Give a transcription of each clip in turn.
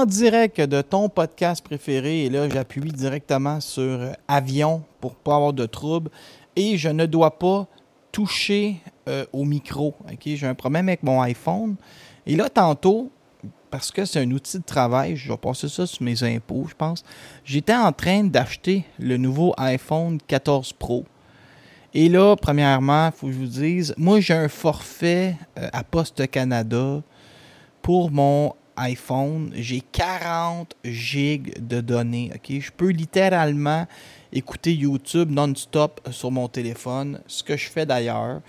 En direct de ton podcast préféré. Et là, j'appuie directement sur avion pour pas avoir de trouble. Et je ne dois pas toucher euh, au micro. ok? J'ai un problème avec mon iPhone. Et là, tantôt, parce que c'est un outil de travail, je vais passer ça sur mes impôts, je pense. J'étais en train d'acheter le nouveau iPhone 14 Pro. Et là, premièrement, il faut que je vous dise, moi j'ai un forfait euh, à Poste Canada pour mon iPhone. J'ai 40 gigs de données. Je peux littéralement écouter YouTube non-stop sur mon téléphone, ce que je fais d'ailleurs.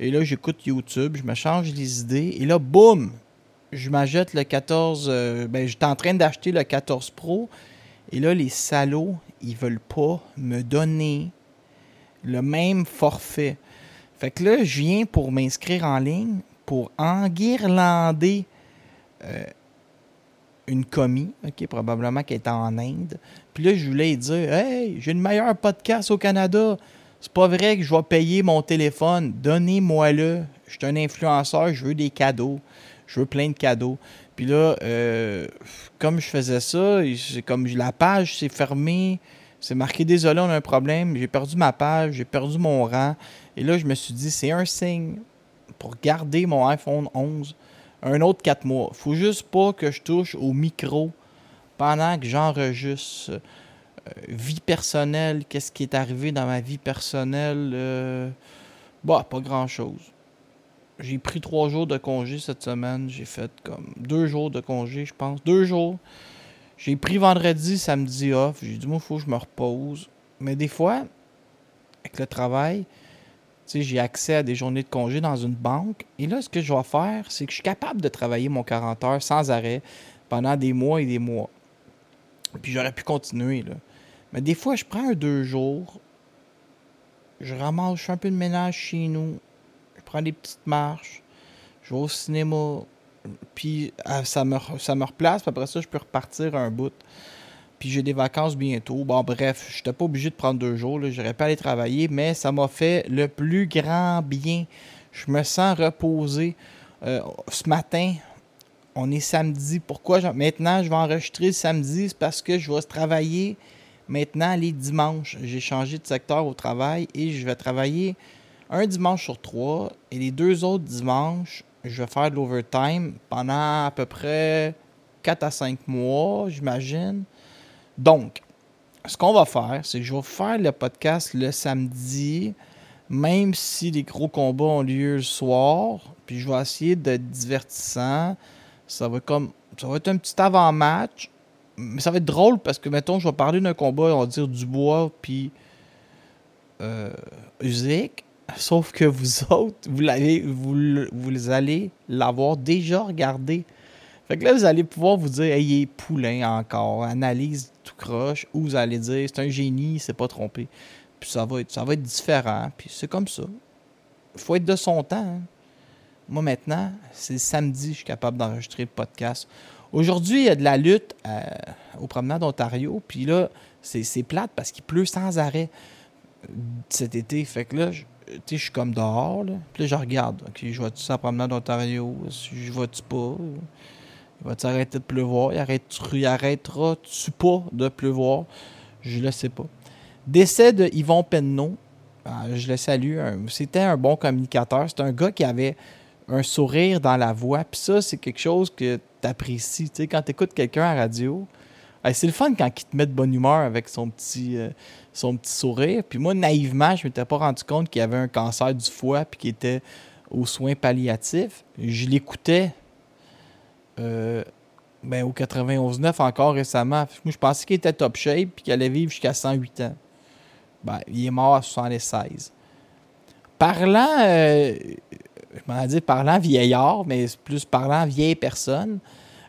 Et là, j'écoute YouTube, je me change les idées. Et là, boum, je m'achète le 14. euh, ben, j'étais en train d'acheter le 14 Pro. Et là, les salauds, ils veulent pas me donner le même forfait. Fait que là, je viens pour m'inscrire en ligne pour enguirlander euh, une commis, probablement qui est en Inde. Puis là, je voulais dire Hey, j'ai le meilleur podcast au Canada. C'est pas vrai que je vais payer mon téléphone. Donnez-moi-le. Je suis un influenceur, je veux des cadeaux. Je veux plein de cadeaux. Puis là, euh, comme je faisais ça, comme la page s'est fermée. C'est marqué désolé, on a un problème. J'ai perdu ma page, j'ai perdu mon rang. Et là, je me suis dit, c'est un signe pour garder mon iPhone 11 un autre 4 mois. Faut juste pas que je touche au micro pendant que j'enregistre. Euh, vie personnelle, qu'est-ce qui est arrivé dans ma vie personnelle? Euh, bah, pas grand-chose. J'ai pris trois jours de congé cette semaine. J'ai fait comme deux jours de congé, je pense. Deux jours. J'ai pris vendredi, samedi off. J'ai dit, moi, il faut que je me repose. Mais des fois, avec le travail, j'ai accès à des journées de congé dans une banque. Et là, ce que je vais faire, c'est que je suis capable de travailler mon 40 heures sans arrêt pendant des mois et des mois. Puis j'aurais pu continuer, là. Mais des fois, je prends un deux jours, je ramasse, fais un peu de ménage chez nous, je prends des petites marches, je vais au cinéma, puis ah, ça, me, ça me replace, puis après ça, je peux repartir un bout. Puis j'ai des vacances bientôt. Bon, bref, je n'étais pas obligé de prendre deux jours. là. J'aurais pas aller travailler, mais ça m'a fait le plus grand bien. Je me sens reposé. Euh, ce matin, on est samedi. Pourquoi maintenant je vais enregistrer le samedi? C'est parce que je vais travailler maintenant les dimanches. J'ai changé de secteur au travail et je vais travailler un dimanche sur trois. Et les deux autres dimanches, je vais faire de l'overtime pendant à peu près 4 à 5 mois, j'imagine. Donc, ce qu'on va faire, c'est que je vais faire le podcast le samedi, même si les gros combats ont lieu le soir. Puis je vais essayer d'être divertissant. Ça va comme. Ça va être un petit avant-match. Mais ça va être drôle parce que, mettons, je vais parler d'un combat, on va dire Dubois, puis. Euh, Usyk. Sauf que vous autres, vous, l'avez, vous, le- vous allez l'avoir déjà regardé. Fait que là, vous allez pouvoir vous dire, hey, il est poulain encore, analyse tout croche, ou vous allez dire, c'est un génie, il s'est pas trompé. Puis ça va être, ça va être différent, puis c'est comme ça. Faut être de son temps. hein. Moi, maintenant, c'est samedi, je suis capable d'enregistrer le podcast. Aujourd'hui, il y a de la lutte euh, au promenade d'Ontario, puis là, c'est, c'est plate parce qu'il pleut sans arrêt euh, cet été. Fait que là, je, je suis comme dehors. Puis là, je regarde. Je vois-tu ça à promenade d'Ontario? Je vois-tu pas? Il va-tu arrêter de pleuvoir? Il, arrête, il arrêtera-tu pas de pleuvoir? Je le sais pas. Décès de Yvon Penneau. Ah, je le salue. C'était un bon communicateur. C'est un gars qui avait un sourire dans la voix. Puis ça, c'est quelque chose que tu apprécies. Tu sais, quand tu écoutes quelqu'un à radio, c'est le fun quand il te met de bonne humeur avec son petit, euh, son petit sourire. Puis moi, naïvement, je m'étais pas rendu compte qu'il avait un cancer du foie puis qu'il était aux soins palliatifs. Je l'écoutais euh, ben, au 91-9 encore récemment. Moi, je pensais qu'il était top shape puis qu'il allait vivre jusqu'à 108 ans. Ben, il est mort à 76. Parlant, euh, je m'en dit parlant vieillard, mais plus parlant vieille personne.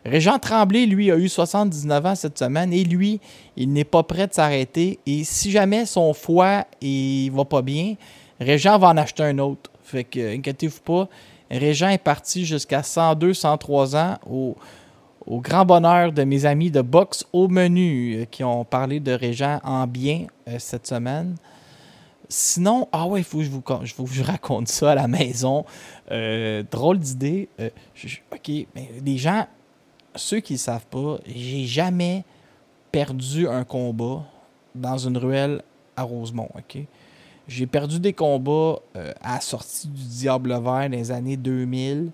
Régent Tremblay, lui, a eu 79 ans cette semaine et lui, il n'est pas prêt de s'arrêter. Et si jamais son foie il va pas bien, Régent va en acheter un autre. Fait que, inquiétez-vous pas, Régent est parti jusqu'à 102, 103 ans au, grand bonheur de mes amis de Box au menu euh, qui ont parlé de Régent en bien euh, cette semaine. Sinon, ah ouais, il faut que je vous, je vous raconte ça à la maison. Euh, drôle d'idée. Ok, mais les gens, ceux qui ne savent pas, j'ai jamais perdu un combat dans une ruelle à Rosemont. ok? J'ai perdu des combats euh, à la sortie du Diable Vert dans les années 2000.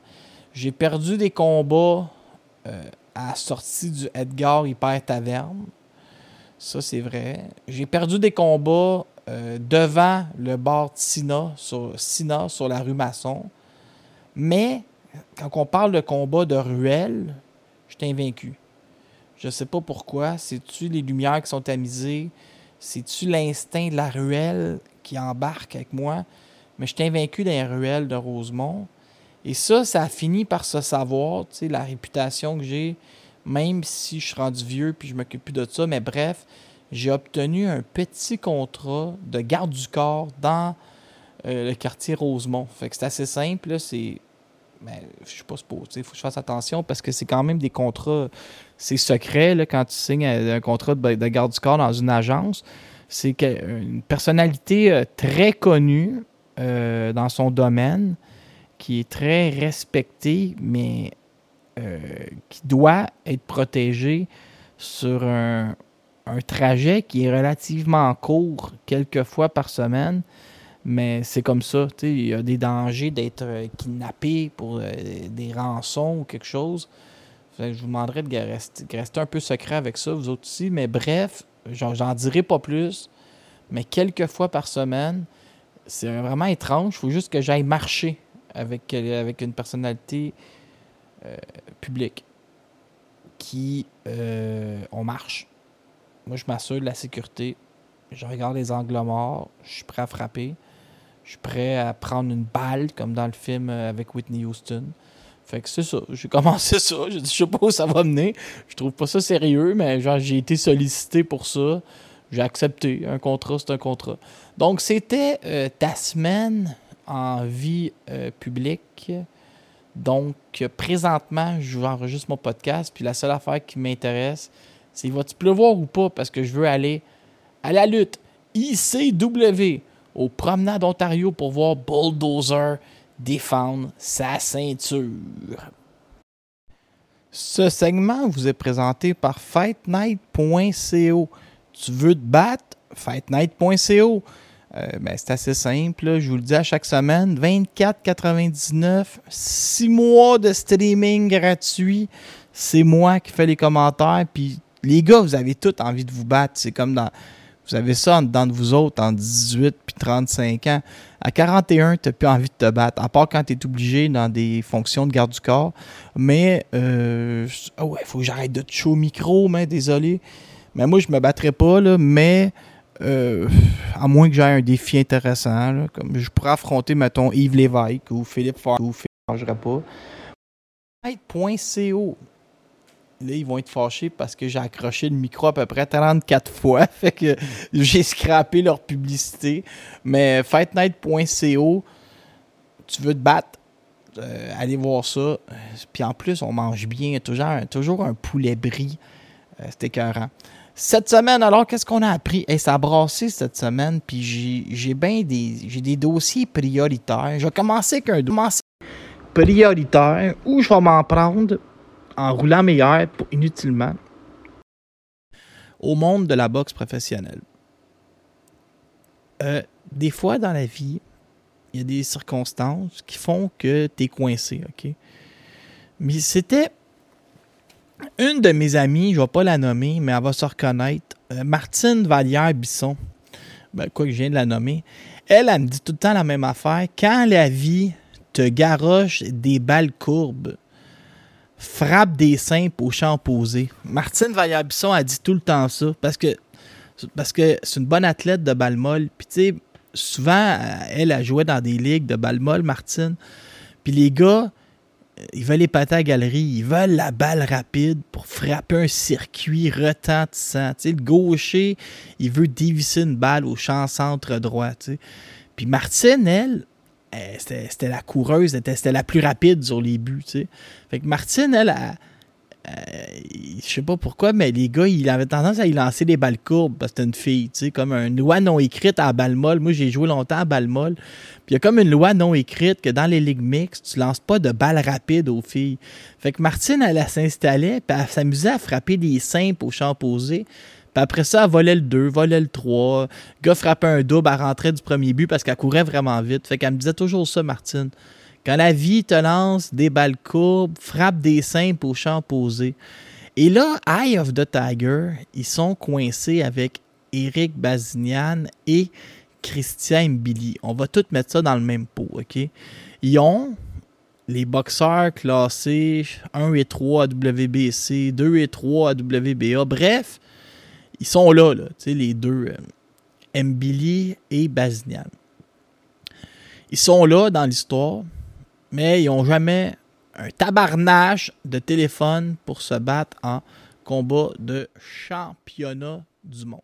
J'ai perdu des combats euh, à la sortie du Edgar Hyper Taverne. Ça, c'est vrai. J'ai perdu des combats euh, devant le bar Sina sur, Sina, sur la rue Masson. Mais quand on parle de combat de ruelle, je suis invaincu. Je sais pas pourquoi. C'est-tu les lumières qui sont tamisées? C'est-tu l'instinct de la ruelle? Qui embarque avec moi? Mais je suis invaincu dans les ruelles de Rosemont. Et ça, ça a fini par se savoir, tu sais, la réputation que j'ai, même si je suis rendu vieux puis je m'occupe plus de ça. Mais bref, j'ai obtenu un petit contrat de garde du corps dans euh, le quartier Rosemont. Fait que c'est assez simple, c'est. Ben, je suis pas supposé, il faut que je fasse attention parce que c'est quand même des contrats. C'est secret là, quand tu signes un contrat de garde du corps dans une agence. C'est que- une personnalité euh, très connue euh, dans son domaine, qui est très respectée, mais euh, qui doit être protégée sur un, trajet qui est relativement court, quelques fois par semaine. Mais c'est comme ça, il y a des dangers d'être euh, kidnappé pour euh, des rançons ou quelque chose. Je vous demanderais de rester, de rester un peu secret avec ça, vous autres aussi. Mais bref, j'en dirai pas plus. Mais quelques fois par semaine, c'est vraiment étrange. Il faut juste que j'aille marcher avec, avec une personnalité euh, publique qui, euh, on marche. Moi, je m'assure de la sécurité. Je regarde les angles morts. Je suis prêt à frapper. Je suis prêt à prendre une balle, comme dans le film euh, avec Whitney Houston. Fait que c'est ça. J'ai commencé ça. J'ai dit, je sais pas où ça va mener. Je trouve pas ça sérieux, mais genre, j'ai été sollicité pour ça. J'ai accepté. Un contrat, c'est un contrat. Donc, c'était euh, ta semaine en vie euh, publique. Donc, présentement, j'enregistre mon podcast. Puis la seule affaire qui m'intéresse, c'est va-tu pleuvoir ou pas? Parce que je veux aller à la lutte ICW au promenade Ontario pour voir Bulldozer défendre sa ceinture. Ce segment vous est présenté par fightnight.co. Tu veux te battre? fightnight.co. Euh, ben, c'est assez simple, je vous le dis à chaque semaine. 24,99, 6 mois de streaming gratuit. C'est moi qui fais les commentaires. Puis les gars, vous avez tous envie de vous battre. C'est comme dans. Vous avez ça en dedans de vous autres en 18 puis 35 ans. À 41, tu n'as plus envie de te battre, à part quand tu es obligé dans des fonctions de garde du corps. Mais, euh, ah ouais, il faut que j'arrête de te chaud au micro, mais désolé. Mais moi, je me battrai pas, là, mais euh, à moins que j'aie un défi intéressant, comme je pourrais affronter, mettons, Yves Lévesque ou Philippe Far ou Philippe Fargerait pas. .co Là, ils vont être fâchés parce que j'ai accroché le micro à peu près 34 fois. Fait que j'ai scrappé leur publicité. Mais fightnight.co, tu veux te battre, euh, allez voir ça. Puis en plus, on mange bien. Toujours un, toujours un poulet brie. Euh, C'était écœurant. Cette semaine, alors, qu'est-ce qu'on a appris? Hey, ça a brassé cette semaine, puis j'ai- bien des, des dossiers prioritaires. Je vais commencer avec un dossier prioritaire où je vais m'en prendre en roulant meilleur pour inutilement au monde de la boxe professionnelle. Euh, des fois dans la vie, il y a des circonstances qui font que tu es coincé, OK? Mais c'était Une de mes amies, je vais pas la nommer, mais elle va se reconnaître, euh, Martine Vallière-Bisson, ben, quoi que je viens de la nommer, elle, elle me dit tout le temps la même affaire. Quand la vie te garoche des balles courbes, frappe des simples au champ opposé. Martine Vallière-Bisson a dit tout le temps ça parce que c'est une bonne athlète de balle molle. Puis tu sais, souvent, elle a joué dans des ligues de balle molle, Martine. Puis les gars, ils veulent les à la galerie, ils veulent la balle rapide pour frapper un circuit retentissant. Tu sais, le gaucher, il veut dévisser une balle au champ centre droit. Puis Martine, elle, c'était la coureuse, c'était la plus rapide sur les buts. Fait que Martine, elle, a euh, je sais pas pourquoi, mais les gars, il avait tendance à y lancer des balles courbes parce que c'était une fille, tu comme une loi non écrite à balle molle. Moi, j'ai joué longtemps à balle molle. Puis il y a comme une loi non écrite que dans les ligues mixtes, tu lances pas de balles rapides aux filles. Fait que Martine, elle, s'installait, puis elle s'amusait à frapper des simples au champ opposé. Puis après ça, elle volait le 2, volait le 3. Le gars frappait un double, elle rentrait du premier but parce qu'elle courait vraiment vite. Fait qu'elle me disait toujours ça, Martine. Quand la vie te lance des balles courbes, frappe des simples au champ posé. Et là, Eye of the Tiger, ils sont coincés avec Eric Bazinian et Christian Billy. On va tout mettre ça dans le même pot, OK? Ils ont les boxeurs classés 1 et 3 à WBC, 2 et 3 à WBA. Bref, ils sont là, les deux, euh, et Bazinian. Ils sont là dans l'histoire mais ils n'ont jamais un tabarnache de téléphone pour se battre en combat de championnat du monde.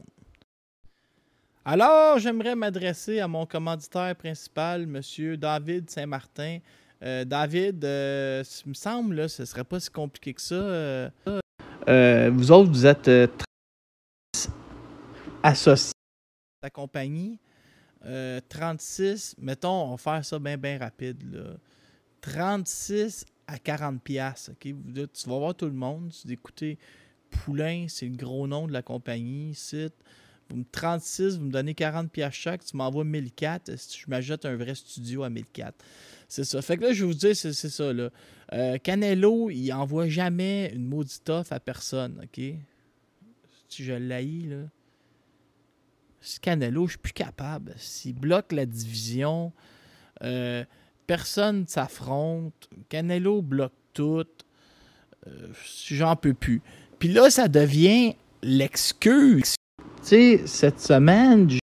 Alors, j'aimerais m'adresser à mon commanditaire principal, M. David Saint-Martin. Euh, David, euh, il me semble, là, ce ne serait pas si compliqué que ça. Euh, vous autres, vous êtes à la compagnie. 36, mettons, on va faire ça bien, bien rapide. Là. 36 à 40 pièces. OK? Tu vas voir tout le monde. Tu dis, écoutez, Poulain, c'est le gros nom de la compagnie. Site. Vous me 36, vous me donnez 40 pièces chaque, tu m'envoies 1004. Je m'ajoute un vrai studio à 1004. C'est ça. Fait que là, je vous dis, c'est ça. Là. Euh, Canelo, il envoie jamais une maudite offre à personne. OK? Si je l'haïs, là. Canelo, je suis plus capable. S'il bloque la division, euh, personne s'affronte. Canelo bloque tout. Euh, j'en peux plus. Puis là, ça devient l'excuse. Tu sais, cette semaine, j'ai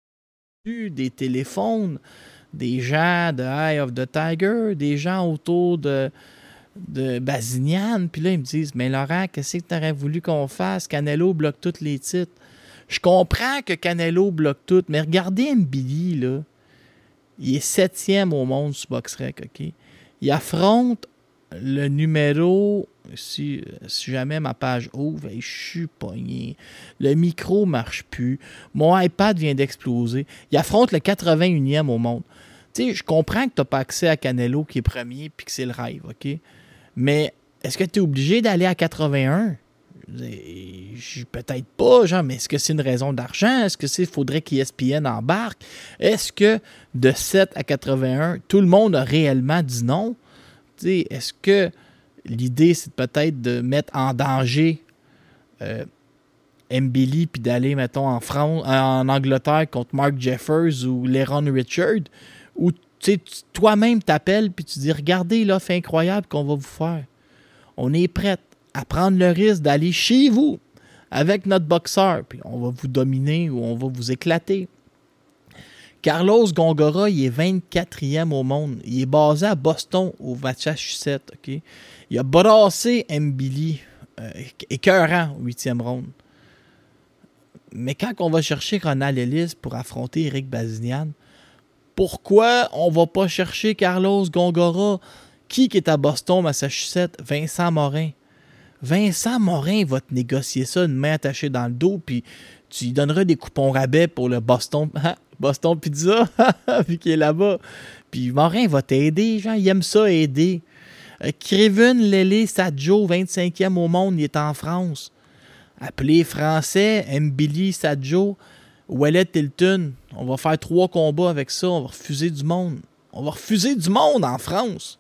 eu des téléphones des gens de Eye of the Tiger, des gens autour de, de Bazinian. Puis là, ils me disent Mais Laurent, qu'est-ce que tu aurais voulu qu'on fasse? Canelo bloque tous les titres. Je comprends que Canelo bloque tout, mais regardez Mbili, là. Il est septième au monde sur BoxRec, OK? Il affronte le numéro, si, jamais ma page ouvre, je suis pogné. Le micro marche plus. Mon iPad vient d'exploser. Il affronte le 81e au monde. Tu sais, je comprends que tu n'as pas accès à Canelo qui est premier puis que c'est le rêve, OK? Mais est-ce que tu es obligé d'aller à 81? Peut-être pas, genre, mais est-ce que c'est une raison d'argent? Est-ce que c'est faudrait qu'ESPN embarque? Est-ce que de 7 à 81, tout le monde a réellement dit non? Est-ce que l'idée, c'est peut-être de mettre en danger euh, Mbili puis d'aller, mettons, en France, en Angleterre contre Mark Jeffers ou Leron Richard? Ou toi-même t'appelles puis tu dis Regardez l'offre incroyable qu'on va vous faire. On est prête à prendre le risque d'aller chez vous avec notre boxeur, puis on va vous dominer ou on va vous éclater. Carlos Gongora, il est 24e au monde. Il est basé à Boston, au Massachusetts. Il a brassé Mbili, euh, écœurant au 8e round. Mais quand on va chercher Ronald Ellis pour affronter Eric Bazinian, pourquoi on va pas chercher Carlos Gongora? Qui est à Boston, Massachusetts? Vincent Morin. Vincent Morin va te négocier ça, une main attachée dans le dos, puis tu lui donneras des coupons rabais pour le Boston, Boston Pizza, vu qu'il est là-bas. Puis Morin va t'aider, genre, il aime ça aider. Kevin Lele Sadjo, 25e au monde, il est en France. Appelé français, Mbili Sadjo, Wallet Tilton. On va faire trois combats avec ça, on va refuser du monde. On va refuser du monde en France.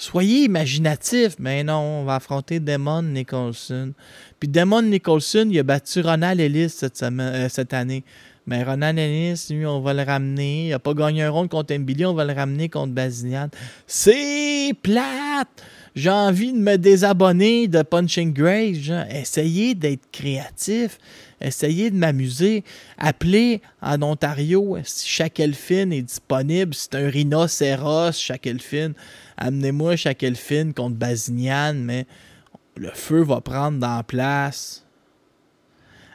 Soyez imaginatif. Mais non, on va affronter Damon Nicholson. Puis Damon Nicholson, il a battu Ronald Ellis euh, cette année. Mais Ronald Ellis, lui, on va le ramener. Il n'a pas gagné un rond contre Mbili, on va le ramener contre Bazinian. C'est plate! J'ai envie de me désabonner de Punching Grace. Essayez d'être créatif. Essayez de m'amuser. Appelez en Ontario si chaque elfine est disponible. C'est un rhinocéros, chaque elfine. Amenez-moi elfine contre Bazinian, mais le feu va prendre dans la place.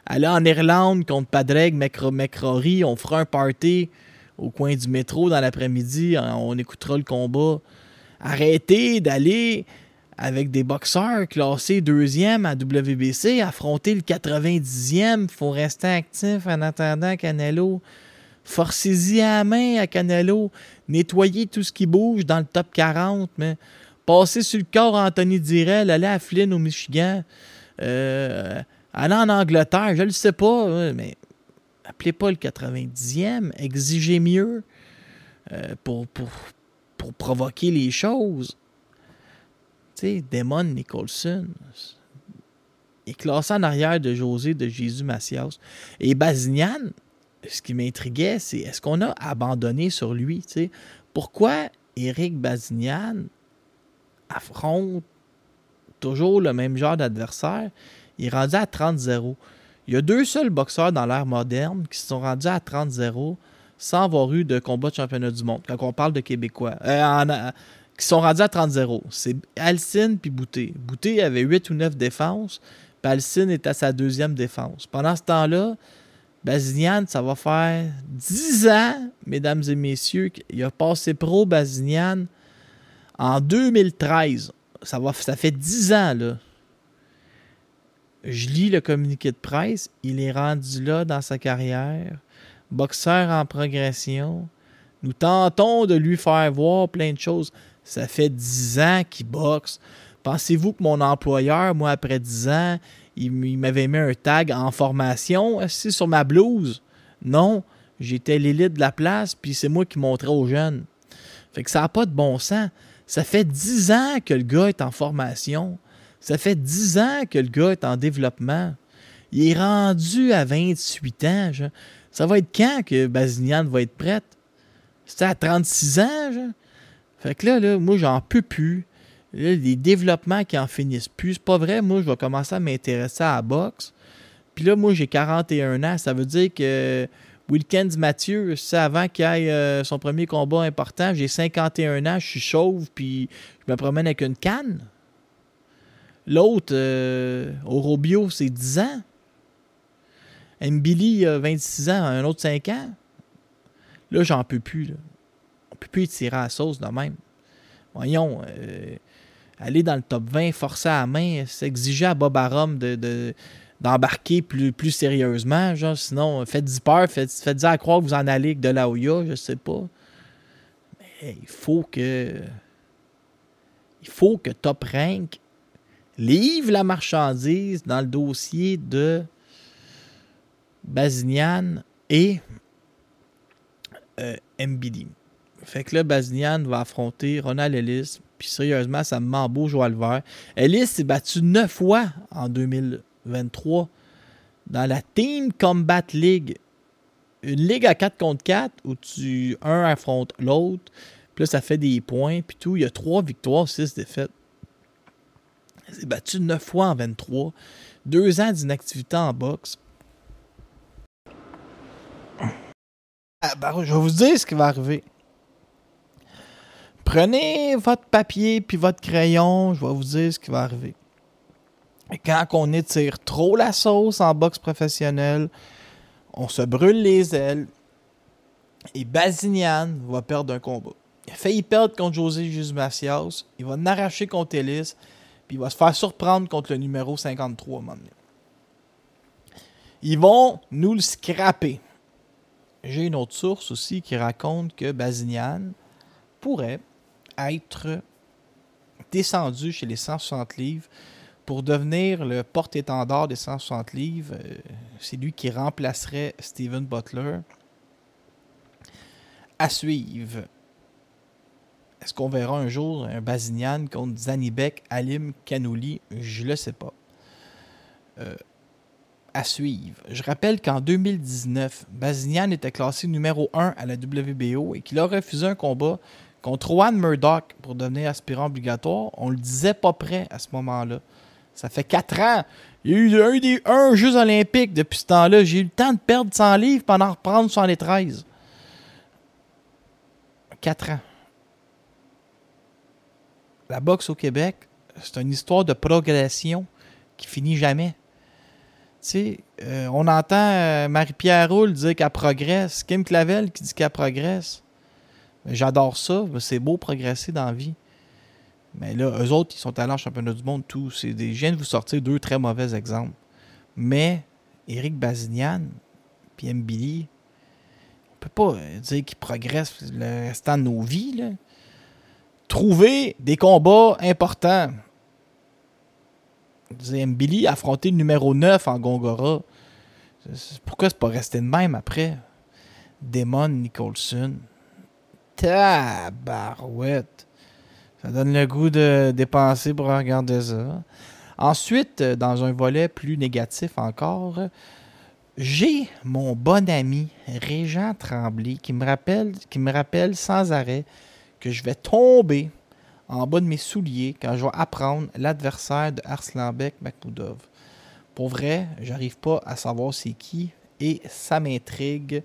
Allez en Irlande contre Padreg McCrory. On fera un party au coin du métro dans l'après-midi. On écoutera le combat. Arrêtez d'aller avec des boxeurs classés deuxième à WBC, affronter le 90e. Il faut rester actif en attendant Canelo. Forcez-y à main à Canelo. Nettoyez tout ce qui bouge dans le top 40. Mais passez sur le corps Anthony Direl, allez à Flynn au Michigan. Euh, allez en Angleterre, je ne le sais pas, mais appelez pas le 90e. Exigez mieux euh, pour provoquer les choses. Tu sais, Damon Nicholson est classé en arrière de José de Jésus Macias. Et Bazignan, ce qui m'intriguait, c'est est-ce qu'on a abandonné sur lui? Pourquoi Eric Bazignan affronte toujours le même genre d'adversaire? Il est rendu à 30-0. Il y a deux seuls boxeurs dans l'ère moderne qui se sont rendus à 30-0 sans avoir eu de combat de championnat du monde, quand on parle de Québécois. Euh, qui sont rendus à 30-0. C'est Alcine puis Bouté. Bouté avait 8 ou 9 défenses, puis Alcine est à sa deuxième défense. Pendant ce temps-là, Bazinian, ça va faire 10 ans, mesdames et messieurs, il a passé pro Bazinian en 2013. Ça, va, ça fait 10 ans, là. Je lis le communiqué de presse. Il est rendu là dans sa carrière. Boxeur en progression. Nous tentons de lui faire voir plein de choses. Ça fait 10 ans qu'il boxe. Pensez-vous que mon employeur, moi, après 10 ans, il, m'avait mis un tag en formation assis sur ma blouse? Non, j'étais l'élite de la place, puis c'est moi qui montrais aux jeunes. Fait que ça n'a pas de bon sens. Ça fait 10 ans que le gars est en formation. Ça fait 10 ans que le gars est en développement. Il est rendu à 28 ans. Ça va être quand que Bazinian va être prête? C'était à 36 ans, genre? Fait que là, là moi, j'en peux plus. Les développements qui en finissent plus. C'est pas vrai, moi, je vais commencer à m'intéresser à la boxe. Puis là, moi, j'ai 41 ans. Ça veut dire que Wilkins Mathieu, c'est avant qu'il ait euh, son premier combat important. J'ai 51 ans, je suis chauve, puis je me promène avec une canne. L'autre, euh, Orobio, c'est 10 ans. Mbili, 26 ans, un autre 5 ans. Là, j'en peux plus. Là on peut plus tirer à la sauce de même. Voyons, euh, aller dans le top 20, forcer à main, s'exiger à Bob Arum de, d'embarquer plus, plus sérieusement. Genre, sinon, faites-y peur, faites, faites-y à croire que vous en allez avec de la Oya, je sais pas. Mais il faut que. Il faut que Top Rank livre la marchandise dans le dossier de Bazinian et euh, MBD. Fait que là, Bazinian va affronter Ronald Ellis. Puis sérieusement, ça me ment beau jouer le vert. Ellis s'est battu neuf fois en 2023 dans la Team Combat League. Une ligue à 4 contre 4 où tu un affronte l'autre. Puis là, ça fait des points. Puis tout. Il y a trois victoires, six défaites. Il s'est battu neuf fois en 23. Deux ans d'inactivité en boxe. Ah, ben, je vais vous dire ce qui va arriver. Prenez votre papier puis votre crayon, je vais vous dire ce qui va arriver. quand on étire trop la sauce en boxe professionnelle, on se brûle les ailes et Bazinian va perdre un combat. Il a failli perdre contre José Macias, il va n'arracher contre Ellis, puis il va se faire surprendre contre le numéro 53 à Ils vont nous le scraper. J'ai une autre source aussi qui raconte que Bazinian pourrait être descendu chez les 160 livres pour devenir le porte-étendard des 160 livres. Euh, c'est lui qui remplacerait Steven Butler. À suivre. Est-ce qu'on verra un jour un Bazinian contre Zanibek, Alim, Kanouli Je le sais pas. Euh, à suivre. Je rappelle qu'en 2019, Bazinian était classé numéro 1 à la WBO et qu'il a refusé un combat contre Juan Murdoch pour devenir aspirant obligatoire. On le disait pas prêt à ce moment-là. Ça fait 4 ans. Il y a eu un, des, un Jeux olympiques depuis ce temps-là. J'ai eu le temps de perdre 100 livres pendant reprendre 113. 4 ans. La boxe au Québec, c'est une histoire de progression qui finit jamais. Tu sais, euh, on entend euh, Marie-Pierre Roule dire qu'elle progresse. Kim Clavel qui dit qu'elle progresse. J'adore ça. C'est beau progresser dans la vie. Mais là, eux autres, ils sont allés en championnat du monde, tout. C'est des, je viens de vous sortir deux très mauvais exemples. Mais Eric Bazinian puis Mbili, on peut pas dire qu'ils progressent le restant de nos vies. Trouver des combats importants. Mbili a affronté le numéro 9 en Gongora. Pourquoi c'est pas resté de même après? Damon Nicholson. Tabarouette. Ça donne le goût de dépenser pour regarder ça. Ensuite, dans un volet plus négatif encore, j'ai mon bon ami Régent Tremblay qui me rappelle, sans arrêt que je vais tomber en bas de mes souliers quand je vais apprendre l'adversaire de Arslanbek Makhmoudov. Pour vrai, j'arrive pas à savoir c'est qui et ça m'intrigue.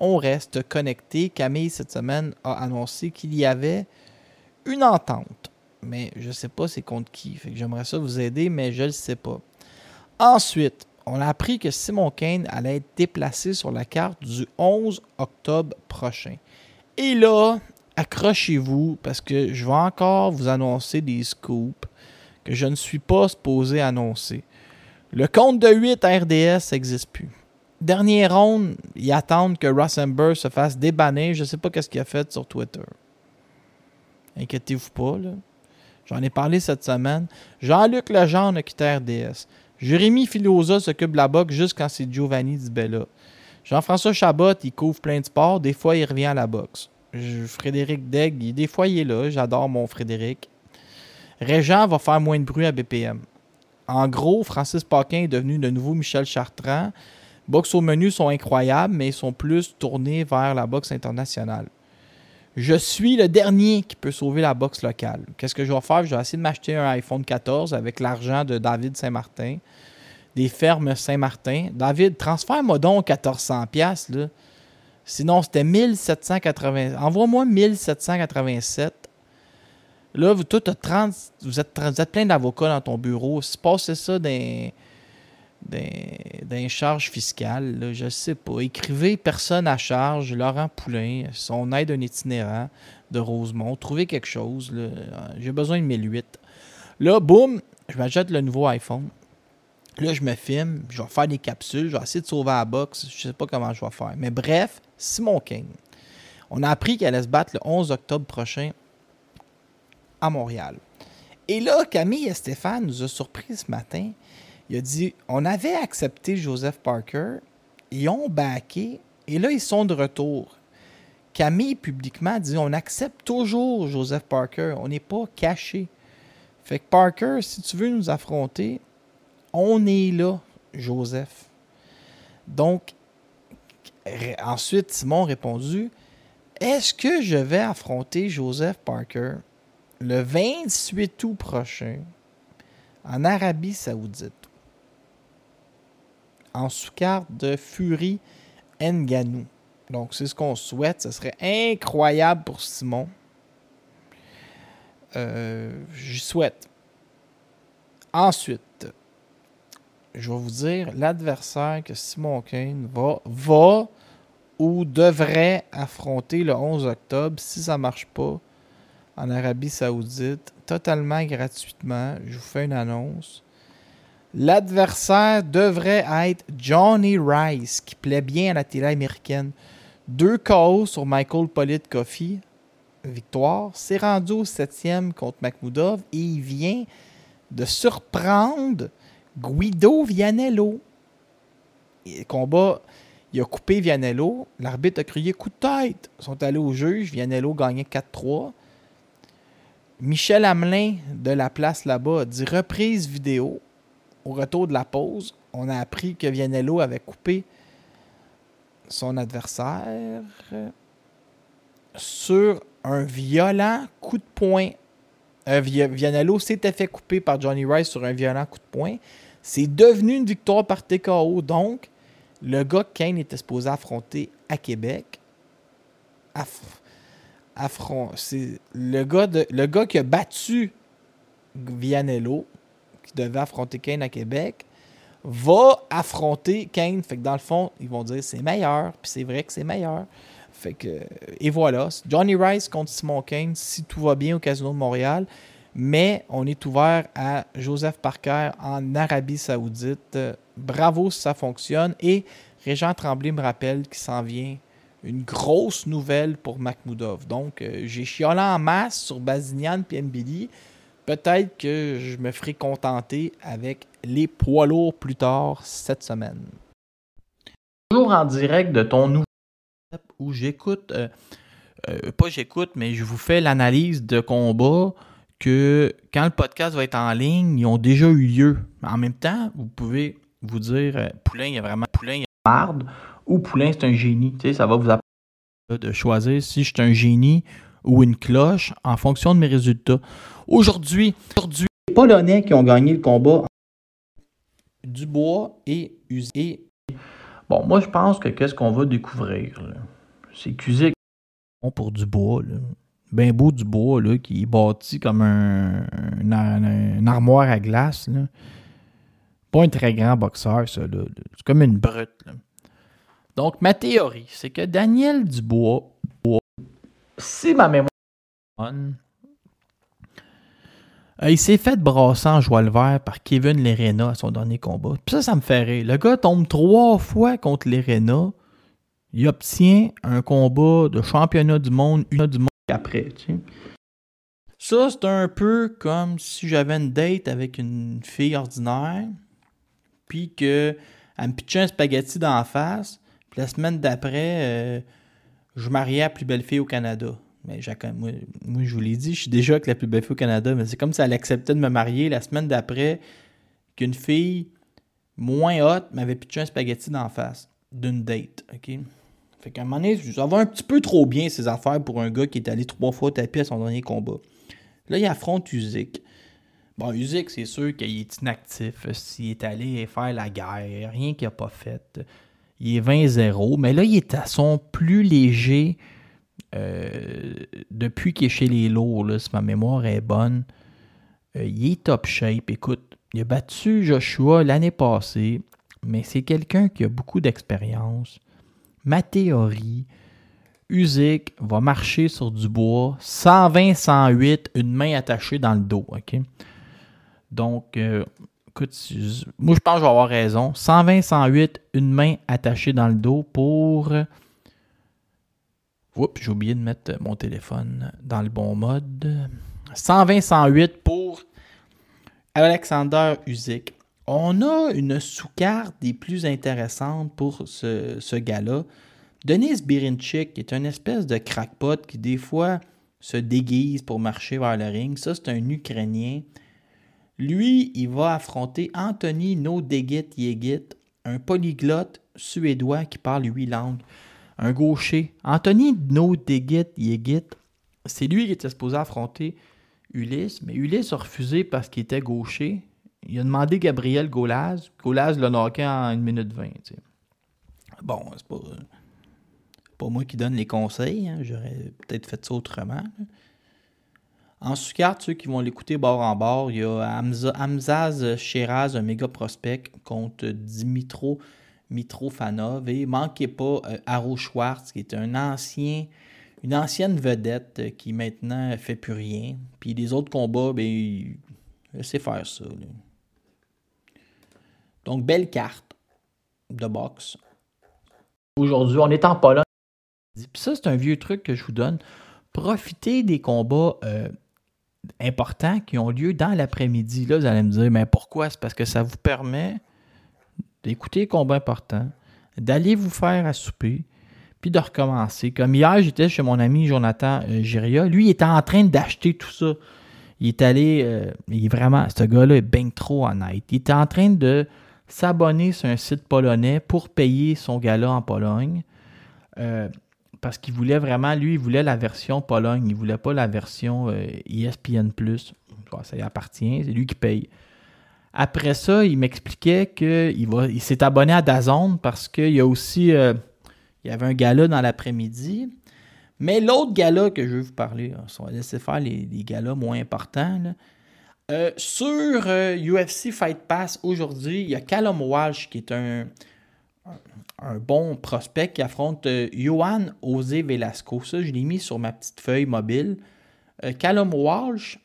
On reste connecté. Camille, cette semaine, a annoncé qu'il y avait une entente. Mais je sais pas c'est contre qui. Fait que j'aimerais ça vous aider, mais je le sais pas. Ensuite, on a appris que Simon Kane allait être déplacé sur la carte du 11 octobre prochain. Et là, accrochez-vous parce que je vais encore vous annoncer des scoops que je ne suis pas supposé annoncer. Le compte de 8 RDS n'existe plus. Dernière ronde, ils attendent que Rosenberg se fasse débanner. Je ne sais pas qu'est-ce qu'il a fait sur Twitter. Inquiétez-vous pas, là. J'en ai parlé cette semaine. Jean-Luc Legendre a quitté RDS. Jérémy Filosa s'occupe de la boxe juste quand c'est Giovanni Di Bella. Jean-François Chabot, il couvre plein de sports. Des fois, il revient à la boxe. Frédéric Degg, des fois, il est là. J'adore mon Frédéric. Régent va faire moins de bruit à BPM. En gros, Francis Paquin est devenu de nouveau Michel Chartrand. Boxe au menu sont incroyables, mais ils sont plus tournés vers la boxe internationale. Je suis le dernier qui peut sauver la boxe locale. Qu'est-ce que je vais faire? Je vais essayer de m'acheter un iPhone 14 avec l'argent de David Saint-Martin, des fermes Saint-Martin. David, transfère-moi donc 1400$. Là. Sinon, c'était 1780. Envoie-moi 1787. Là, vous, tout 30, vous, êtes, vous êtes plein d'avocats dans ton bureau. Si passez ça dans, dans, charge fiscale, là, je sais pas. Écrivez personne à charge, Laurent Poulain, son aide un itinérant de Rosemont. Trouvez quelque chose. J'ai besoin de 1008. Là, boum, je m'achète le nouveau iPhone. Là, je me filme, je vais faire des capsules, je vais essayer de sauver la box. Je sais pas comment je vais faire. Mais bref, Simon King. On a appris qu'elle allait se battre le 11 octobre prochain à Montréal. Et là, Camille et Stéphane nous ont surpris ce matin. Il a dit on avait accepté Joseph Parker, ils ont backé, et là, ils sont de retour. Camille, publiquement, dit on accepte toujours Joseph Parker, on n'est pas caché. Fait que Parker, si tu veux nous affronter, on est là, Joseph. Donc, ensuite, Simon a répondu Est-ce que je vais affronter Joseph Parker le 28 août prochain en Arabie Saoudite en sous-carte de Fury Nganou. Donc, c'est ce qu'on souhaite. Ce serait incroyable pour Simon. Euh, J'y souhaite. Ensuite, je vais vous dire l'adversaire que Simon Kane va, va ou devrait affronter le 11 octobre si ça ne marche pas en Arabie Saoudite, totalement gratuitement. Je vous fais une annonce. L'adversaire devrait être Johnny Rice, qui plaît bien à la télé américaine. Deux KO sur Michael Polite Coffee. Victoire. C'est rendu au septième contre Makhmoudov et il vient de surprendre Guido Vianello. combat, il a coupé Vianello. L'arbitre a crié coup de tête. Ils sont allés au juge. Vianello gagnait 4-3. Michel Hamelin de la place là-bas a dit reprise vidéo. Au retour de la pause, on a appris que Vianello avait coupé son adversaire sur un violent coup de poing. Euh, Vianello s'était fait couper par Johnny Rice sur un violent coup de poing. C'est devenu une victoire par TKO. Donc, le gars que Kane était supposé affronter à Québec, c'est le gars, le gars qui a battu Vianello, qui devait affronter Kane à Québec, va affronter Kane. Fait que dans le fond, ils vont dire c'est meilleur, puis c'est vrai que c'est meilleur. Fait que, et voilà. Johnny Rice contre Simon Kane, si tout va bien au Casino de Montréal. Mais on est ouvert à Joseph Parker en Arabie Saoudite. Bravo si ça fonctionne. Et Régent Tremblay me rappelle qu'il s'en vient une grosse nouvelle pour Makhmoudov. Donc, euh, j'ai chiolé en masse sur Bazinian et Mbili. Peut-être que je me ferai contenter avec les poids lourds plus tard cette semaine. Toujours en direct de ton nouveau où j'écoute, euh, euh, pas j'écoute, mais je vous fais l'analyse de combat que quand le podcast va être en ligne, ils ont déjà eu lieu. En même temps, vous pouvez vous dire Poulain, il y a vraiment Poulain, il y a marde ou Poulain, c'est un génie. Tu sais, ça va vous apprendre de choisir si je suis un génie ou une cloche en fonction de mes résultats. Aujourd'hui, aujourd'hui, les Polonais qui ont gagné le combat Dubois et Usé. Bon, moi, je pense que qu'est-ce qu'on va découvrir, c'est qu'Usyk pour Dubois, là. Ben beau Dubois, là, qui est bâti comme un, une armoire à glace. Pas un très grand boxeur, ça, là. C'est comme une brute, là. Donc, ma théorie, c'est que Daniel Dubois, si ma mémoire euh, il s'est fait brasser en joie le vert par Kevin Lerena à son dernier combat. Puis ça, ça me fait rire. Le gars tombe trois fois contre Lerena. Il obtient un combat de championnat du monde, une du monde après. Ça, c'est un peu comme si j'avais une date avec une fille ordinaire, puis qu'elle me pitchait un spaghetti d'en face, puis la semaine d'après, euh, je mariais la plus belle fille au Canada. Mais moi, moi, je vous l'ai dit, je suis déjà avec la plus belle fille au Canada, mais c'est comme si elle acceptait de me marier la semaine d'après qu'une fille moins haute m'avait pitché un spaghetti d'en face d'une date. OK? Fait qu'à un moment donné, ça va un petit peu trop bien ces affaires pour un gars qui est allé trois fois au tapis à son dernier combat. Là, il affronte Usyk. Bon, Usyk, c'est sûr qu'il est inactif. S'il est allé faire la guerre, rien qu'il n'a pas fait il est 20-0, mais là, il est à son plus léger euh, depuis qu'il est chez les lourds, si ma mémoire est bonne. Euh, il est top shape. Écoute, il a battu Joshua l'année passée, mais c'est quelqu'un qui a beaucoup d'expérience. Ma théorie, Usyk va marcher sur du bois, 120-108, une main attachée dans le dos. Donc, euh, écoute, moi je pense que je vais avoir raison. 120-108, une main attachée dans le dos pour. Oups, j'ai oublié de mettre mon téléphone dans le bon mode. 120-108 pour Alexander Usyk. On a une sous-carte des plus intéressantes pour ce, ce gars-là. Denis Birinchik, est une espèce de crackpot qui des fois se déguise pour marcher vers le ring. Ça, c'est un Ukrainien. Lui, il va affronter Anthony Nodegit Yegit, un polyglotte suédois qui parle huit langues, un gaucher. Anthony Nodegit Yegit, c'est lui qui était supposé affronter Ulysse, mais Ulysse a refusé parce qu'il était gaucher. Il a demandé Gabriel Golaz. Golaz l'a knocké en 1 minute 20. Bon, c'est pas, pas moi qui donne les conseils. Hein. J'aurais peut-être fait ça autrement. En sous-carte, ceux qui vont l'écouter bord en bord, il y a Hamzaz Sheraz, un méga prospect, contre Dimitro Mitrofanov. Et manquez pas euh, Schwartz, qui est un ancien, une ancienne vedette euh, qui maintenant fait plus rien. Puis les autres combats, ben, il sait faire ça. Donc, belle carte de boxe. Aujourd'hui, on est en Pologne. Puis ça, c'est un vieux truc que je vous donne. Profitez des combats euh, importants qui ont lieu dans l'après-midi. Là, vous allez me dire, mais pourquoi? C'est parce que ça vous permet d'écouter les combats importants, d'aller vous faire à souper, puis de recommencer. Comme hier, j'étais chez mon ami Jonathan euh, Giria. Lui, il était en train d'acheter tout ça. Il est allé, euh, il est vraiment, ce gars-là est bien trop honnête. Il était en train de s'abonner sur un site polonais pour payer son gala en Pologne. Euh, parce qu'il voulait vraiment, lui, il voulait la version Pologne. Il voulait pas la version euh, ESPN. ça y appartient, c'est lui qui paye. Après ça, il m'expliquait qu'il il s'est abonné à Dazone parce qu'il y a aussi. il y avait un gala dans l'après-midi. Mais l'autre gala que je veux vous parler, hein, on va laisser faire les, galas moins importants. Euh, sur UFC euh, Fight Pass aujourd'hui, il y a Callum Walsh qui est un, un, bon prospect qui affronte euh, Johan José Velasco. Ça, je l'ai mis sur ma petite feuille mobile. Callum Walsh,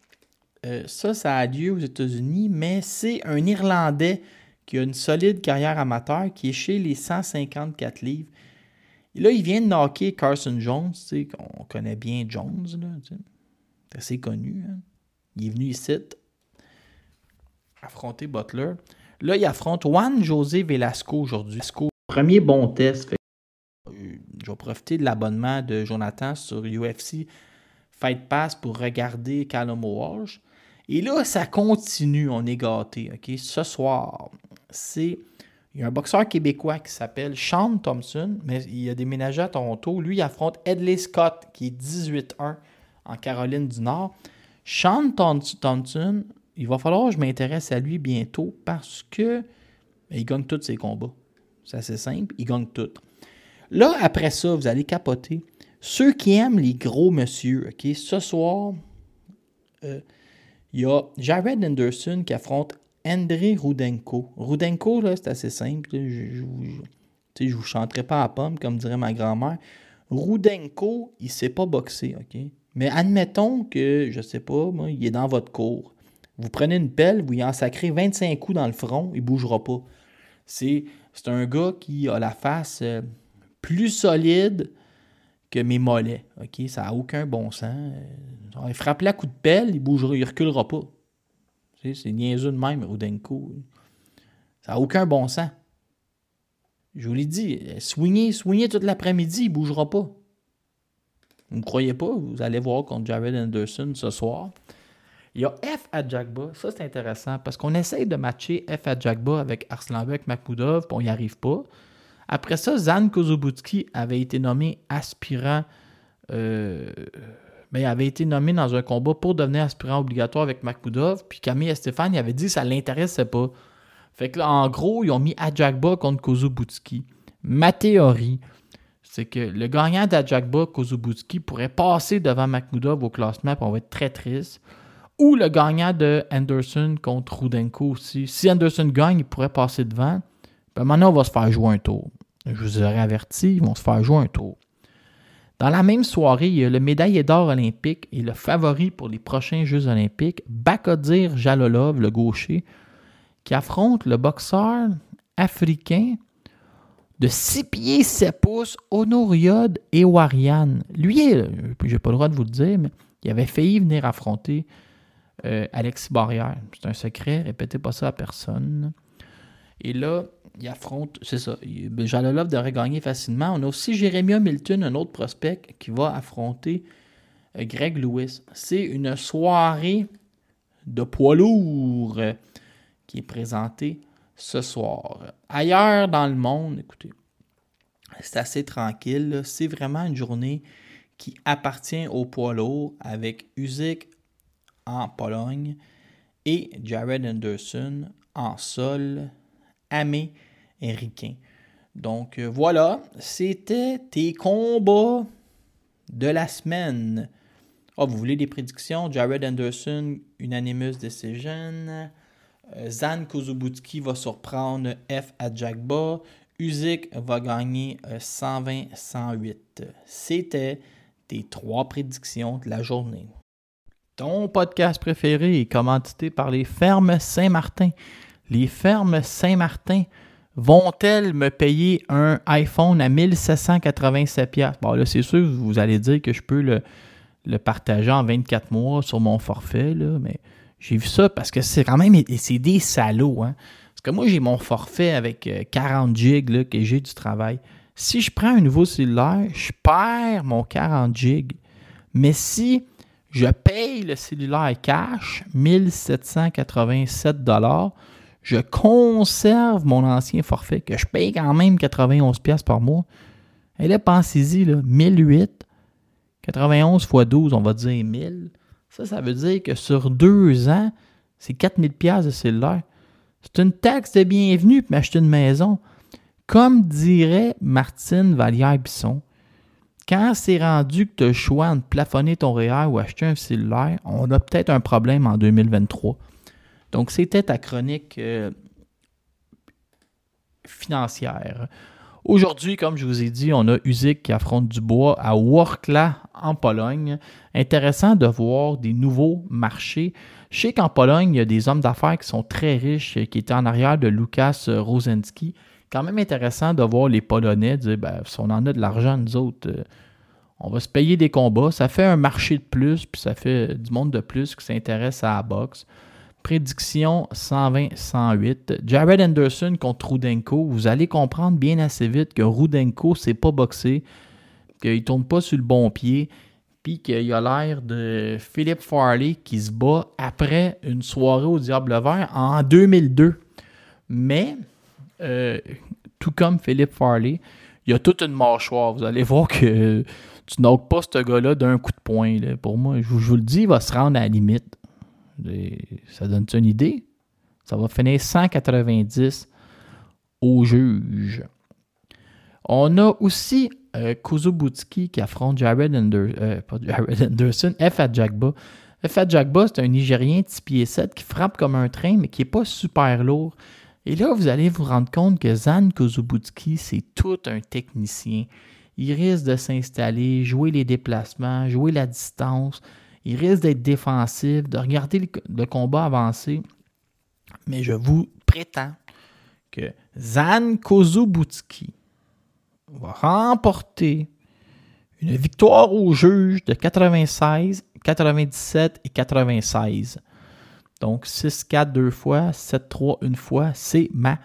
ça, ça a lieu aux États-Unis, mais c'est un Irlandais qui a une solide carrière amateur qui est chez les 154 livres. Et là, il vient de knocker Carson Jones, on connaît bien Jones, c'est assez connu. Hein. Il est venu ici affronter Butler. Là, il affronte Juan José Velasco aujourd'hui. Premier bon test. Euh, je vais profiter de l'abonnement de Jonathan sur UFC Fight Pass pour regarder Callum Walsh. Et là, ça continue, on est gâté. Ce soir, c'est il y a un boxeur québécois qui s'appelle Sean Thompson, mais il a déménagé à Toronto. Lui, il affronte Edley Scott, qui est 18-1 en Caroline du Nord. Sean Thompson, il va falloir que je m'intéresse à lui bientôt parce que ben, il gagne tous ses combats. C'est assez simple, il gagne tout. Là, après ça, vous allez capoter. Ceux qui aiment les gros monsieur, OK, ce soir, euh, il y a Jared Anderson qui affronte André Rudenko. Rudenko, là, c'est assez simple. Je ne vous, chanterai pas à pomme, comme dirait ma grand-mère. Rudenko, il ne sait pas boxer, OK? Mais admettons que, je ne sais pas, moi, il est dans votre cours. Vous prenez une pelle, vous y en sacrez 25 coups dans le front, il ne bougera pas. C'est un gars qui a la face euh, plus solide que mes mollets. Ça n'a aucun bon sens. Euh, il frappe la coup de pelle, il bougera, il reculera pas. C'est niaiseux de même, Rudenko. Ça n'a aucun bon sens. Je vous l'ai dit, swingez, swingez toute l'après-midi, il ne bougera pas. Vous ne croyez pas? Vous allez voir contre Jared Anderson ce soir. Il y a F à Jackba. Ça, c'est intéressant parce qu'on essaye de matcher F à Jackba avec Arslanbek Makhmoudov, puis on n'y arrive pas. Après ça, Zan Kozubutski avait été nommé aspirant euh, mais avait été nommé dans un combat pour devenir aspirant obligatoire avec Makhmoudov. Puis Camille Stéphane, il avait dit que ça ne l'intéressait pas. Fait que là, en gros, ils ont mis Ajakba contre Kozubutski. Ma théorie, c'est que le gagnant d'Ajakba, Kozubutski, pourrait passer devant Makhmoudov au classement, puis on va être très triste. Ou le gagnant de Anderson contre Rudenko aussi. Si Anderson gagne, il pourrait passer devant. Puis maintenant, on va se faire jouer un tour. Je vous aurais averti, ils vont se faire jouer un tour. Dans la même soirée, il y a le médaillé d'or olympique et le favori pour les prochains Jeux olympiques, Bakodir Jalolov, le gaucher, qui affronte le boxeur africain de 6 pieds 7 pouces, Honoriod et Warian. Lui, j'ai pas le droit de vous le dire, mais il avait failli venir affronter euh, Alexis Barrière. C'est un secret, répétez pas ça à personne. Et là, il affronte, c'est ça, Jalolov devrait gagner facilement. On a aussi Jérémy Milton, un autre prospect, qui va affronter euh, Greg Lewis. C'est une soirée de poids lourd euh, qui est présentée ce soir. Ailleurs dans le monde, écoutez, c'est assez tranquille. C'est vraiment une journée qui appartient au poids lourd avec Usyk en Pologne et Jared Anderson en sol américain. Donc euh, voilà, c'était tes combats de la semaine. Oh, vous voulez des prédictions? Jared Anderson, unanimous decision. Euh, Zan Kozubutski va surprendre F à Jackba. Usyk va gagner 120-108. Euh, c'était tes trois prédictions de la journée. Ton podcast préféré est commandité par les fermes Saint-Martin les fermes Saint-Martin vont-elles me payer un iPhone à 1787$? Bon, là, c'est sûr, vous allez dire que je peux le, partager en 24 mois sur mon forfait, là, mais j'ai vu ça parce que c'est quand même c'est des salauds. Hein? Parce que moi, j'ai mon forfait avec 40 euh, gigs que j'ai du travail. Si je prends un nouveau cellulaire, je perds mon 40 gigs. Mais si Je paye le cellulaire cash, 1787 Je conserve mon ancien forfait, que je paye quand même 91 pièces par mois. Et là, pensez-y, là, 1008, 91 x 12, on va dire 1000. Ça, ça veut dire que sur deux ans, c'est 4000 pièces de cellulaire. C'est une taxe de bienvenue pour m'acheter une maison. Comme dirait Martine Vallière-Bisson, quand c'est rendu que tu as le choix de plafonner ton REER ou acheter un cellulaire, on a peut-être un problème en 2023. Donc, c'était ta chronique euh, financière. Aujourd'hui, comme je vous ai dit, on a Usyk qui affronte Dubois à Workla en Pologne. Intéressant de voir des nouveaux marchés. Je sais qu'en Pologne, il y a des hommes d'affaires qui sont très riches, qui étaient en arrière de Lukas Rosenski. Quand même intéressant de voir les Polonais dire ben, si on en a de l'argent, nous autres, euh, on va se payer des combats. Ça fait un marché de plus, puis ça fait du monde de plus qui s'intéresse à la boxe. Prédiction 120-108. Jared Anderson contre Rudenko. Vous allez comprendre bien assez vite que Rudenko, c'est pas boxé, qu'il tourne pas sur le bon pied, puis qu'il a l'air de Philip Farley qui se bat après une soirée au Diable Vert en 2002. Mais, euh, tout comme Philip Farley, il y a toute une mâchoire. Vous allez voir que tu n'as pas ce gars-là d'un coup de poing. Pour moi, je vous, le dis, il va se rendre à la limite. ça donne-tu une idée? Ça va finir 190 au juge. On a aussi euh, qui affronte Jared, euh, Jared Anderson, F à Jagba. F à Jagba, c'est un Nigérien de 6 pieds 7 qui frappe comme un train, mais qui n'est pas super lourd. Et là, vous allez vous rendre compte que Zan Kozubutski, c'est tout un technicien. Il risque de s'installer, jouer les déplacements, jouer la distance. Il risque d'être défensif, de regarder le, combat avancer. Mais je vous prétends que Zan Kozubutski va remporter une victoire au juge de 96, 97 et 96. Donc 6-4 deux fois, 7-3 une fois, c'est ma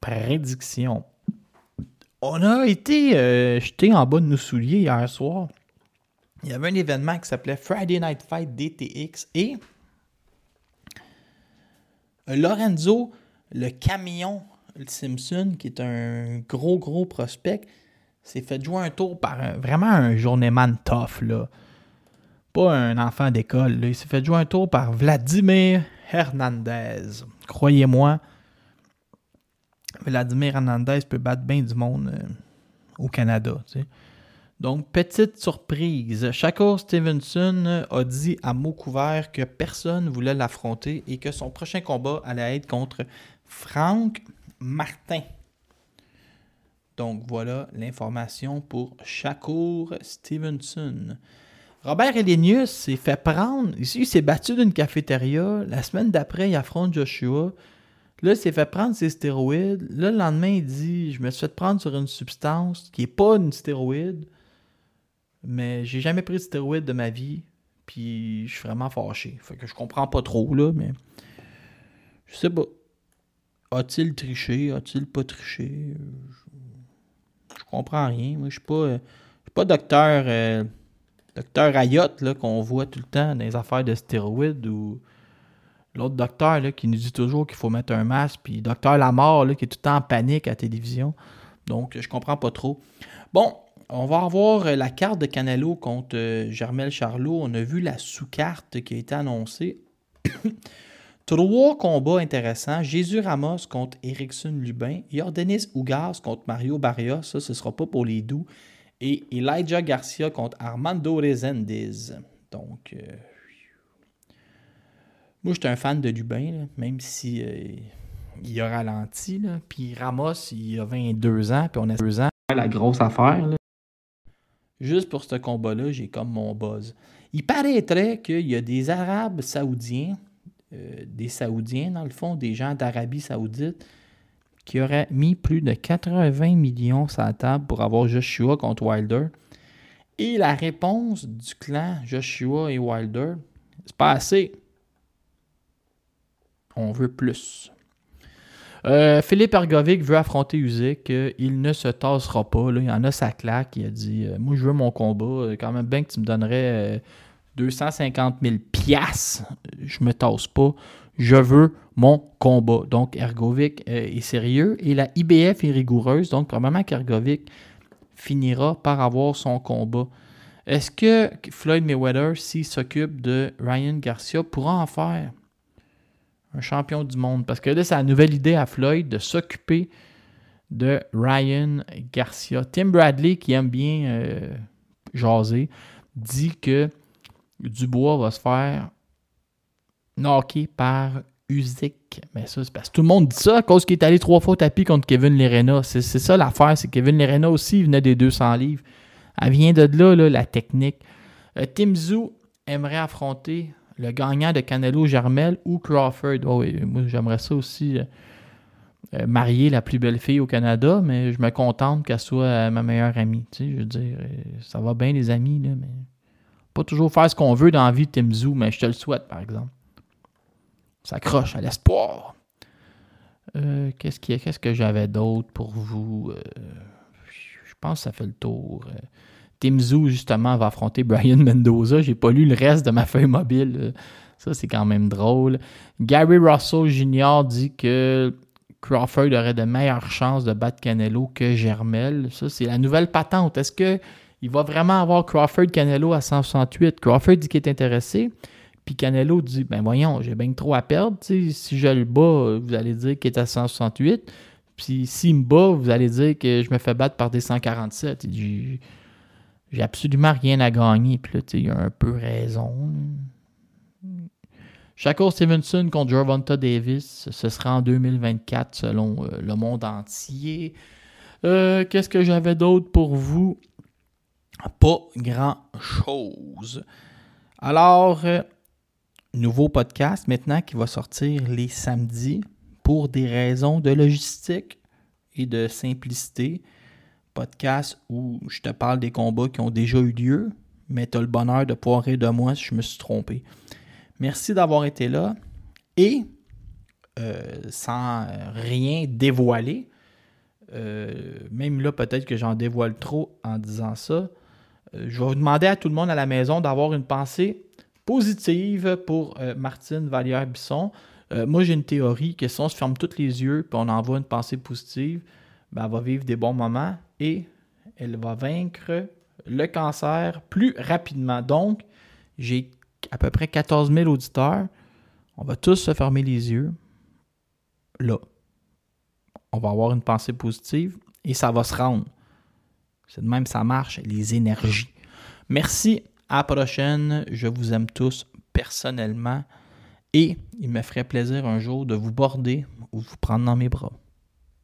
prédiction. On a été euh, jeté en bas de nos souliers hier soir. Il y avait un événement qui s'appelait Friday Night Fight DTX et Lorenzo, le camion Simpson, qui est un gros, gros prospect, s'est fait jouer un tour par vraiment un journeyman tough, là. Un enfant d'école, Il s'est fait jouer un tour par Vladimir Hernandez. Croyez-moi, Vladimir Hernandez peut battre bien du monde euh, au Canada, Donc, petite surprise. Shakur Stevenson a dit à mot couvert que personne ne voulait l'affronter et que son prochain combat allait être contre Frank Martin. Donc voilà l'information pour Shakur Stevenson. Robert Elenius s'est fait prendre. Ici, il s'est battu d'une cafétéria. La semaine d'après, il affronte Joshua. Là, il s'est fait prendre ses stéroïdes. Là, le lendemain, il dit Je me suis fait prendre sur une substance qui n'est pas une stéroïde. Mais j'ai jamais pris de stéroïde de ma vie. Puis je suis vraiment fâché. Fait que je comprends pas trop, là, mais. Je sais pas. A-t-il triché? A-t-il pas triché? Je, comprends rien. Moi, je suis pas, suis pas docteur, euh, docteur Ayotte qu'on voit tout le temps dans les affaires de stéroïdes ou l'autre docteur là, qui nous dit toujours qu'il faut mettre un masque, puis docteur Lamar là, qui est tout le temps en panique à la télévision. Donc, je comprends pas trop. Bon, on va avoir la carte de Canelo contre euh, Germel Charlot. On a vu la sous-carte qui a été annoncée. Trois combats intéressants. Jésus Ramos contre Erickson Lubin. Jordanis Ougas contre Mario Barrios. Ça, ce ne sera pas pour les doux. Et Elijah Garcia contre Armando Rezendiz. Donc, euh, moi, j'étais un fan de Lubin, même si euh, il a ralenti. Puis Ramos, il a 22 ans, puis on a 2 ans. La grosse affaire. Juste pour ce combat-là, j'ai comme mon buzz. Il paraîtrait qu'il y a des Arabes saoudiens euh, des Saoudiens, dans le fond, des gens d'Arabie Saoudite, qui auraient mis plus de 80 millions sur la table pour avoir Joshua contre Wilder. Et la réponse du clan Joshua et Wilder, c'est pas assez. On veut plus. Euh, Philippe Ergovic veut affronter Usyk. il ne se tassera pas. Là. Il en a sa claque. Il a dit euh, Moi, je veux mon combat. Quand même bien que tu me donnerais 250 000 piastres, je me tasse pas. Je veux mon combat. Donc, Ergovic euh, est sérieux et la IBF est rigoureuse. Donc, probablement qu'Ergovic finira par avoir son combat. Est-ce que Floyd Mayweather, s'il s'occupe de Ryan Garcia, pourra en faire un champion du monde? Parce que là, c'est la nouvelle idée à Floyd de s'occuper de Ryan Garcia. Tim Bradley, qui aime bien euh, jaser, dit que Dubois va se faire knocker par Usyk. Mais ça, c'est parce que tout le monde dit ça à cause qu'il est allé trois fois au tapis contre Kevin Lerena. C'est ça l'affaire, c'est Kevin Lerena aussi il venait des 200 livres. Elle vient de là, la technique. Euh, Tim Zoo aimerait affronter le gagnant de Canelo Germel ou Crawford. Oh oui, moi j'aimerais ça aussi. Euh, euh, marier la plus belle fille au Canada, mais je me contente qu'elle soit ma meilleure amie. Tu je veux dire, ça va bien les amis, mais pas toujours faire ce qu'on veut dans la vie de Tim Zoo, mais je te le souhaite, par exemple. Ça croche à l'espoir. Euh, qu'est-ce, qu'est-ce que j'avais d'autre pour vous? Euh, je pense que ça fait le tour. Euh, Tim Zoo, justement, va affronter Brian Mendoza. J'ai pas lu le reste de ma feuille mobile. Ça, c'est quand même drôle. Gary Russell Jr. dit que Crawford aurait de meilleures chances de battre Canelo que Germel. Ça, c'est la nouvelle patente. Est-ce qu'il va vraiment avoir Crawford Canelo à 168? Crawford dit qu'il est intéressé. Puis Canelo dit Ben voyons, j'ai bien trop à perdre. si je le bats, vous allez dire qu'il est à 168. Puis s'il me bat, vous allez dire que je me fais battre par des 147. J'ai absolument rien à gagner. Puis là, il a un peu raison. Shakur Stevenson contre Gervonta Davis, ce sera en 2024 selon euh, le monde entier. Euh, qu'est-ce que j'avais d'autre pour vous? Pas grand-chose. Alors, euh, nouveau podcast maintenant qui va sortir les samedis pour des raisons de logistique et de simplicité. Podcast où je te parle des combats qui ont déjà eu lieu, mais tu as le bonheur de pouvoir de moi si je me suis trompé. Merci d'avoir été là et euh, sans rien dévoiler, euh, même là peut-être que j'en dévoile trop en disant ça, euh, je vais vous demander à tout le monde à la maison d'avoir une pensée positive pour euh, Martine Vallière-Bisson. Euh, moi, j'ai une théorie que si on se ferme tous les yeux et on envoie une pensée positive, ben, elle va vivre des bons moments et elle va vaincre le cancer plus rapidement. Donc, j'ai à peu près 14 000 auditeurs. On va tous se fermer les yeux. Là, on va avoir une pensée positive et ça va se rendre. C'est de même, ça marche, les énergies. Merci à la prochaine. Je vous aime tous personnellement. Et il me ferait plaisir un jour de vous border ou vous prendre dans mes bras.